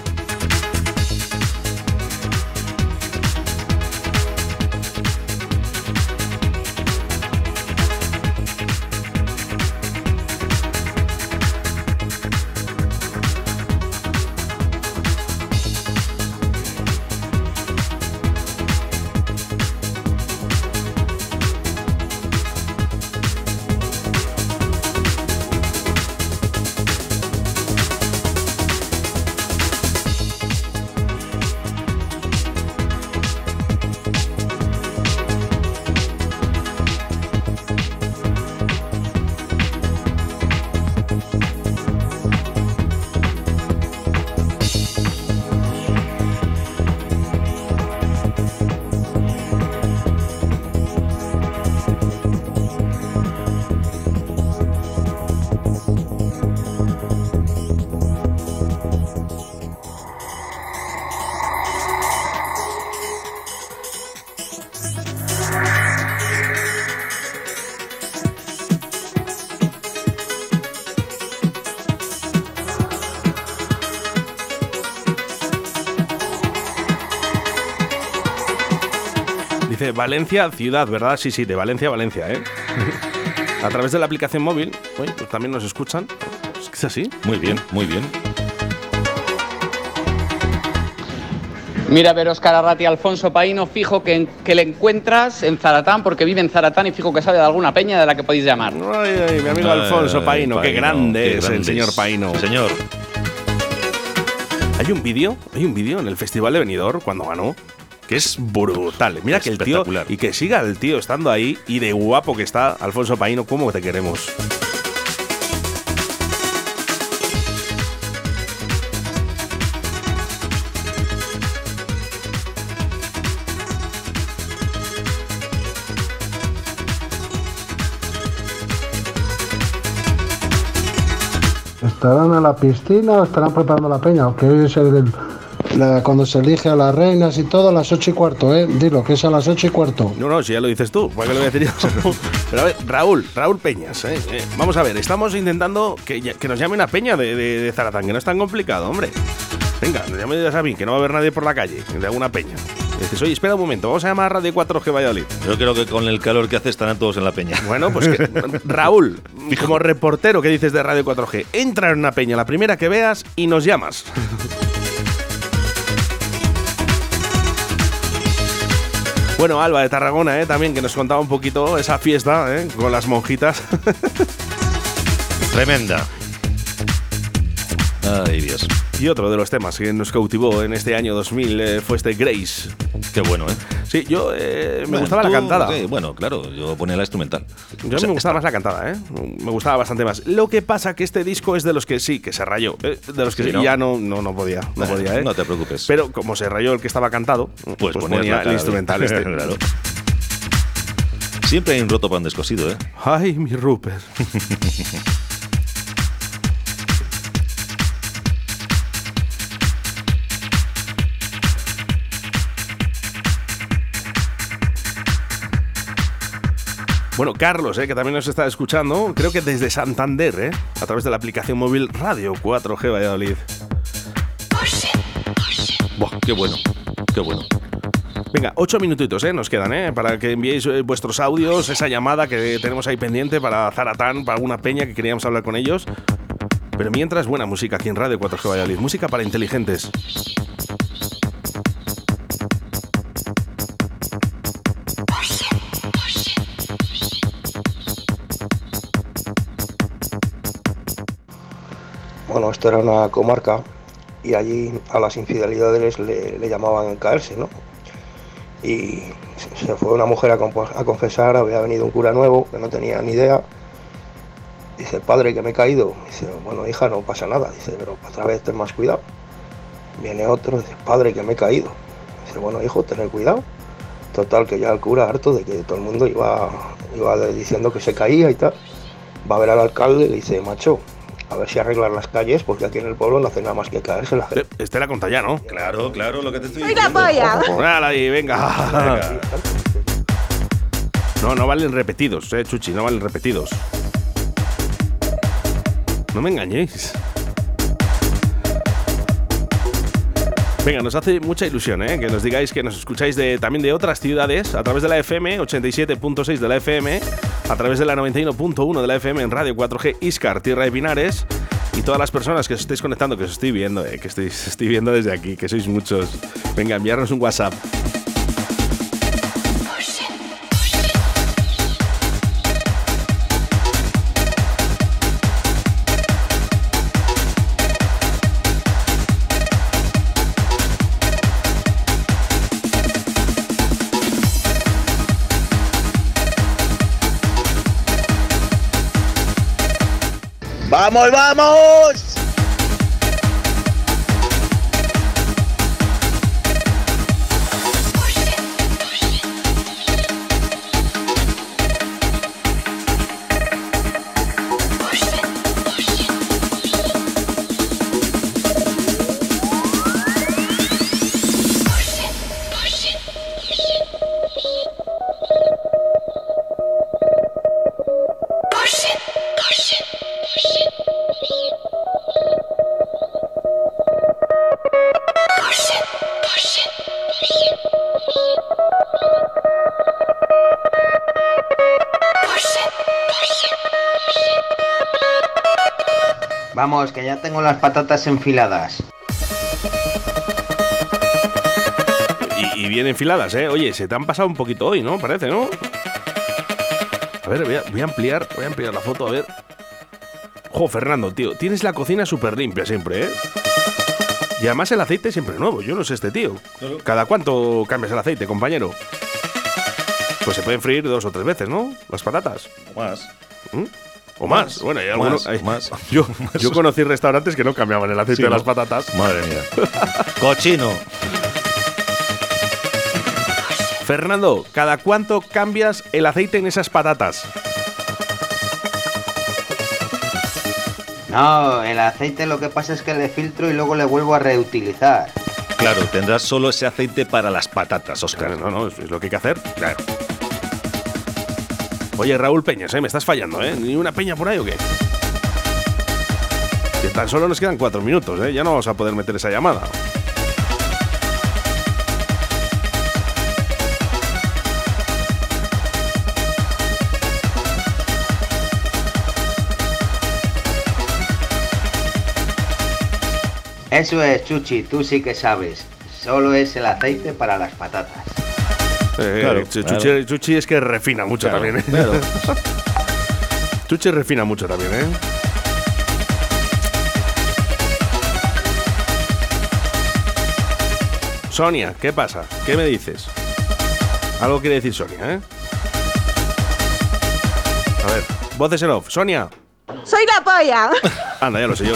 Valencia, ciudad, ¿verdad? Sí, sí, de Valencia a Valencia, ¿eh? [laughs] a través de la aplicación móvil, pues también nos escuchan. Es que es así. Muy bien, muy bien. Mira, ver, Oscar Arrati, Alfonso Paino, fijo que, que le encuentras en Zaratán, porque vive en Zaratán y fijo que sabe de alguna peña de la que podéis llamar. Ay, ay, mi amigo Alfonso Paino, qué grande es el señor Paino. Señor. Hay un vídeo, hay un vídeo en el Festival de Benidorm cuando ganó que es brutal. Mira que el tío Espectacular. y que siga el tío estando ahí y de guapo que está Alfonso Paino, cómo te queremos. ¿Estarán en la piscina o estarán preparando la peña? ¿O que es el, la- cuando se elige a las reinas y todo a las ocho y cuarto, ¿eh? Dilo, que es a las ocho y cuarto. No, no, si ya lo dices tú, ¿para qué lo voy a decir yo? [laughs] Pero a ver, Raúl, Raúl Peñas, ¿eh? Eh, vamos a ver, estamos intentando que, ya- que nos llame una peña de, de, de Zaratán, que no es tan complicado, hombre. Venga, no llame a mí, que no va a haber nadie por la calle, de alguna peña. Dices, oye, espera un momento, vamos a llamar a Radio 4G Valladolid. Yo creo que con el calor que hace estarán todos en la peña. Bueno, pues que, [laughs] Raúl, como reportero que dices de Radio 4G, entra en una peña, la primera que veas, y nos llamas. [laughs] Bueno, Alba de Tarragona, ¿eh? también, que nos contaba un poquito esa fiesta ¿eh? con las monjitas. [laughs] Tremenda. Ay, Dios. Y otro de los temas que nos cautivó en este año 2000 eh, fue este Grace. Qué bueno, ¿eh? Sí, yo eh, me Bueno, gustaba la cantada. sí, bueno, claro, yo ponía la instrumental. Yo O sea, me gustaba más la cantada, ¿eh? Me gustaba bastante más. Lo que pasa que este disco es de los que sí, que se rayó. ¿eh? De los que Sí, sí, ¿no? ya no, no, no podía. No podía, ¿eh? no te preocupes. Pero como se rayó el que estaba cantado, pues, ponías ponía el instrumental este. [laughs] Claro. Siempre hay un roto para un descosido, ¿eh? Ay, mi Rupert. [laughs] Bueno, Carlos, eh, que también nos está escuchando, creo que desde Santander, eh, a través de la aplicación móvil Radio 4G Valladolid. Buah, qué bueno, qué bueno. Venga, ocho minutitos eh, nos quedan eh, para que enviéis eh, vuestros audios, esa llamada que tenemos ahí pendiente para Zaratán, para alguna peña que queríamos hablar con ellos. Pero mientras, buena música aquí en Radio 4G Valladolid, música para inteligentes. Bueno, esto era una comarca y allí a las infidelidades le, llamaban caerse, ¿no? Y se- fue una mujer a, confesar, había venido un cura nuevo que no tenía ni idea. Dice, padre, que me he caído. Bueno, hija, no pasa nada. Dice, pero otra vez ten más cuidado. Viene otro, dice, padre, que me he caído. Dice, bueno, hijo, tener cuidado. Total, que ya el cura, harto de que todo el mundo iba, iba diciendo que se caía y tal, va a ver al alcalde y le dice, macho, a ver si arreglan las calles, porque aquí en el pueblo no hace nada más que caerse la gente. Este la conta ya, ¿no? Claro, claro, lo que te estoy ¡Ay, la polla! Ahí, venga. No, no valen repetidos, eh, Chuchi, no valen repetidos. No me engañéis. Venga, nos hace mucha ilusión ¿eh? que nos digáis que nos escucháis de, también de otras ciudades a través de la FM, 87.6 de la FM, a través de la 91.1 de la FM en Radio 4G Iscar, Tierra de Pinares. Y todas las personas que os estáis conectando, que os estoy viendo, eh, que [laughs] estoy viendo desde aquí, que sois muchos. Venga, enviarnos un WhatsApp. ¡Vamos, vamos! Tengo las patatas enfiladas. Y, y bien enfiladas, ¿eh? Oye, se te han pasado un poquito hoy, ¿no? Parece, ¿no? A ver, voy a, voy a ampliar, voy a ampliar la foto, a ver. Jo, Fernando, tío, tienes la cocina súper limpia siempre, ¿eh? Y además el aceite siempre nuevo, yo no sé este tío. ¿Cada cuánto cambias el aceite, compañero? Pues se pueden freír dos o tres veces, ¿no? Las patatas. O más. ¿Mm? O más. Bueno, hay algunos. Más, hay- más. [laughs] Yo, yo [laughs] conocí restaurantes que no cambiaban el aceite Sí, de ¿no? las patatas. Madre mía. [laughs] Cochino. Fernando, ¿cada cuánto cambias el aceite en esas patatas? No, el aceite lo que pasa es que le filtro y luego le vuelvo a reutilizar. Claro, tendrás solo ese aceite para las patatas, Oscar. No, no, es lo que hay que hacer. Claro. Oye, Raúl Peñas, ¿eh? Me estás fallando, ¿eh? ¿Ni una peña por ahí o qué? Que tan solo nos quedan cuatro minutos, ¿eh? Ya no vamos a poder meter esa llamada. Eso es, Chuchi, tú sí que sabes. Solo es el aceite para las patatas. Eh, [laughs] Claro, Chu- claro. Chuchi, Chuchi es que refina mucho Claro, también, ¿eh? claro. [laughs] Chuchi refina mucho también, ¿eh? Sonia, ¿qué pasa? ¿Qué me dices? Algo quiere decir Sonia, ¿eh? A ver, voces en off. Sonia. Soy la polla. [laughs] Anda, ya lo sé yo.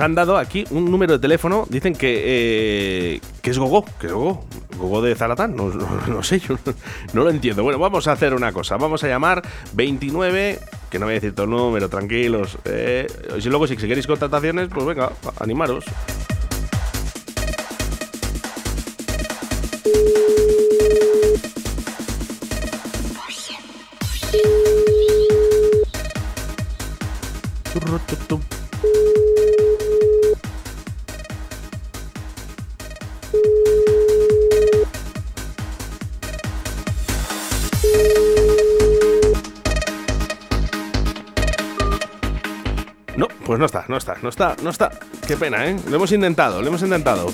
Han dado aquí un número de teléfono. Dicen que, eh, que es Gogo, que es Gogo. Gogo de Zaratán. No, no- sé, yo no, lo entiendo. Bueno, vamos a hacer una cosa. Vamos a llamar 29, que no voy a decir todo número, tranquilos. Eh, y luego, si queréis contrataciones, pues venga, animaros. Está, no está, no está. Qué pena, ¿eh? Lo hemos intentado, lo hemos intentado.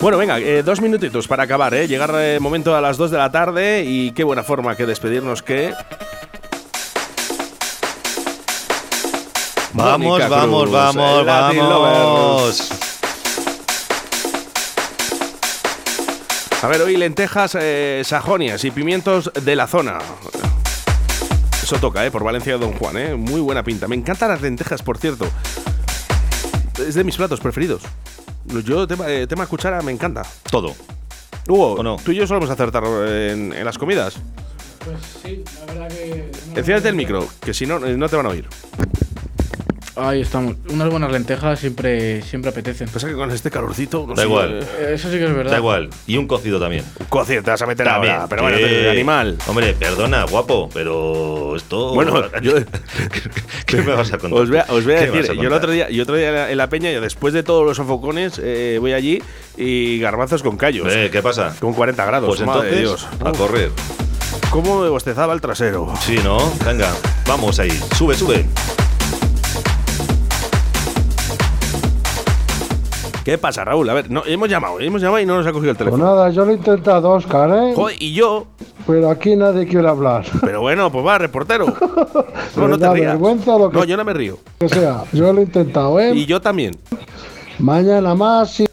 Bueno, venga, eh, dos minutitos para acabar, ¿eh? Llegar el momento a las 2 de la tarde y qué buena forma que despedirnos que... Vamos, vamos, vamos, vamos. A ver, hoy lentejas eh, sajonias y pimientos de la zona. Eso toca, ¿eh? Por Valencia de Don Juan, ¿eh? Muy buena pinta. Me encantan las lentejas, por cierto. Es de mis platos preferidos. Yo, tema, eh, tema cuchara, me encanta. Todo. Hugo, tú y yo solemos acertar en, en las comidas. Pues sí, la verdad que. Enciéndete el micro, que si no, eh, no te van a oír. Ahí estamos. Unas buenas lentejas siempre, siempre apetecen. Pasa que con este calorcito. no Da sé, igual. Eh, Eso sí que es verdad. Da igual. Y un cocido también. Cocido, te vas a meter También. ahora, pero bueno, de animal. Hombre, perdona, guapo, pero esto. Bueno, yo- [laughs] ¿Qué me vas a contar? Os voy a, os voy a ¿Qué me decir, a yo el otro día, yo otro día en la- peña, yo después de todos los sofocones, eh, voy allí y garbanzos con callos. Eh, ¿Qué pasa? Con 40 grados. Pues madre entonces, Dios. a correr. ¿Cómo me bostezaba el trasero? Sí, ¿no? Venga, vamos ahí. Sube, sube. ¿Qué pasa, Raúl? A ver, no, hemos llamado, hemos llamado y no nos ha cogido el Pues teléfono. nada, yo lo he intentado, Oscar, ¿eh? Joder, y yo, Pero aquí nadie quiere hablar. pero bueno, pues va, reportero. [laughs] No, te rías. vergüenza lo que- No, yo no me río. Que sea, yo lo he intentado, ¿eh? Y yo también. Mañana más y,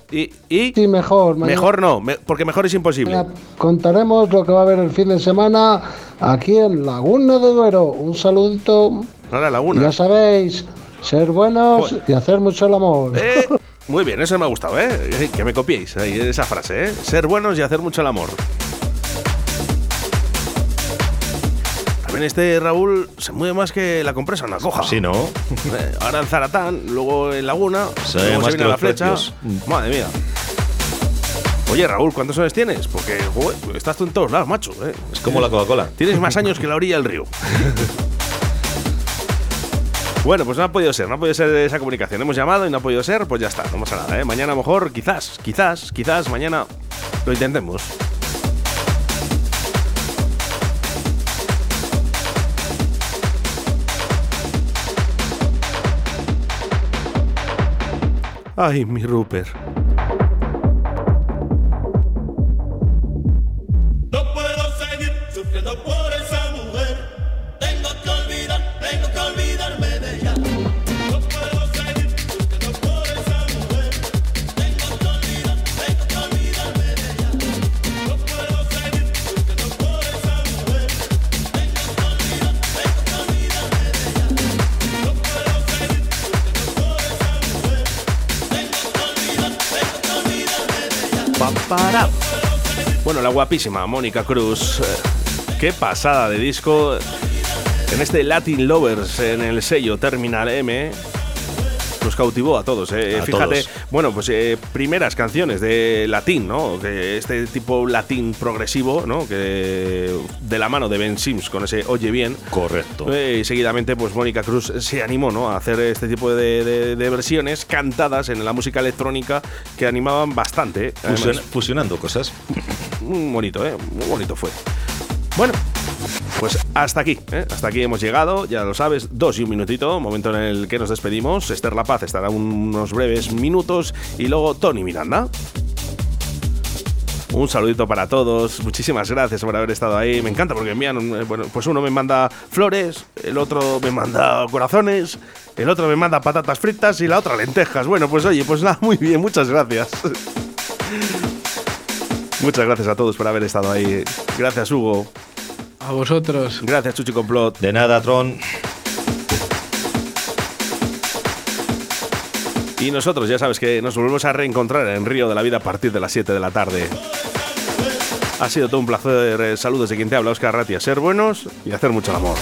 y, sí, mejor. Mañana- Mejor no, me- porque mejor es imposible. Contaremos lo que va a haber el fin de semana aquí en Laguna de Duero. Un saludito. Ahora Laguna. Ya sabéis, ser buenos y hacer mucho el amor. Eh, [laughs] muy bien, eso me ha gustado, ¿eh? Eh, Que me copiéis ahí, esa frase, ¿eh? Ser buenos y hacer mucho el amor. También este Raúl se mueve más que la compresa en la coja. Sí, ¿no? Eh, Ahora en Zaratán, luego en Laguna, Se luego ve más se que viene la flecha. precios. Madre mía. Oye, Raúl, ¿cuántos años tienes? Porque, joder, estás tú en todos lados, macho. ¿eh? Es como la Coca-Cola. Tienes más años que la orilla del río. [laughs] Bueno, pues no ha podido ser, no ha podido ser esa comunicación. Hemos llamado y no ha podido ser, pues ya está, no pasa nada, ¿eh? Mañana a lo mejor, quizás, quizás, quizás, mañana lo intentemos. Ay, mi Rupert. Guapísima Mónica Cruz. eh, Qué pasada de disco. En este Latin Lovers, en el sello Terminal M. Nos cautivó a todos, eh. A Fíjate, todos. bueno, pues eh, primeras canciones de latín, ¿no? Que este tipo latín progresivo, ¿no? Que de la mano de Ben Sims con ese Oye Bien. Correcto. Eh, y seguidamente, pues Mónica Cruz se animó ¿no? a hacer este tipo de, de- de versiones cantadas en la música electrónica que animaban bastante. fusionando cosas. Muy bonito, ¿eh? Muy bonito fue. Bueno, pues hasta aquí, ¿eh? hasta aquí hemos llegado, ya lo sabes, dos y un minutito, momento en el que nos despedimos. Esther La Paz estará unos breves minutos y luego Tony Miranda. Un saludito para todos, muchísimas gracias por haber estado ahí. Me encanta porque envían, eh, bueno, pues uno me manda flores, el otro me manda corazones, el otro me manda patatas fritas y la otra lentejas. Bueno, pues oye, pues nada, muy bien, muchas gracias. Muchas gracias a todos por haber estado ahí. Gracias, Hugo. A vosotros. Gracias, Chuchi Complot. De nada, Tron. Y nosotros, ya sabes que nos volvemos a reencontrar en Río de la Vida a partir de las 7 de la tarde. Ha sido todo un placer. eh, Saludos de quien te habla, Oscar Ratia. Ser buenos y hacer mucho el amor.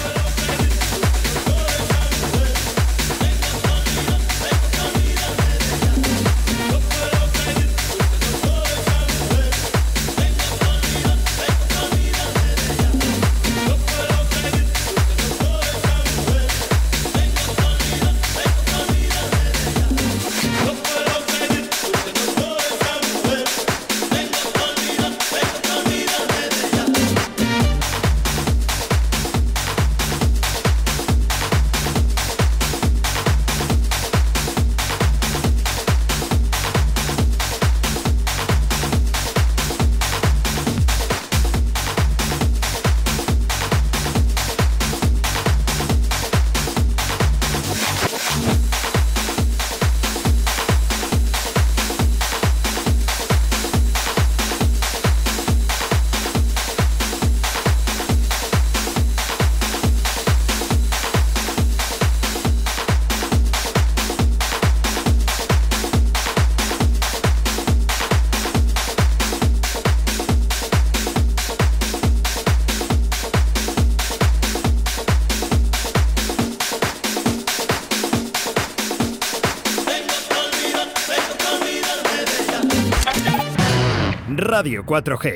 Radio 4G.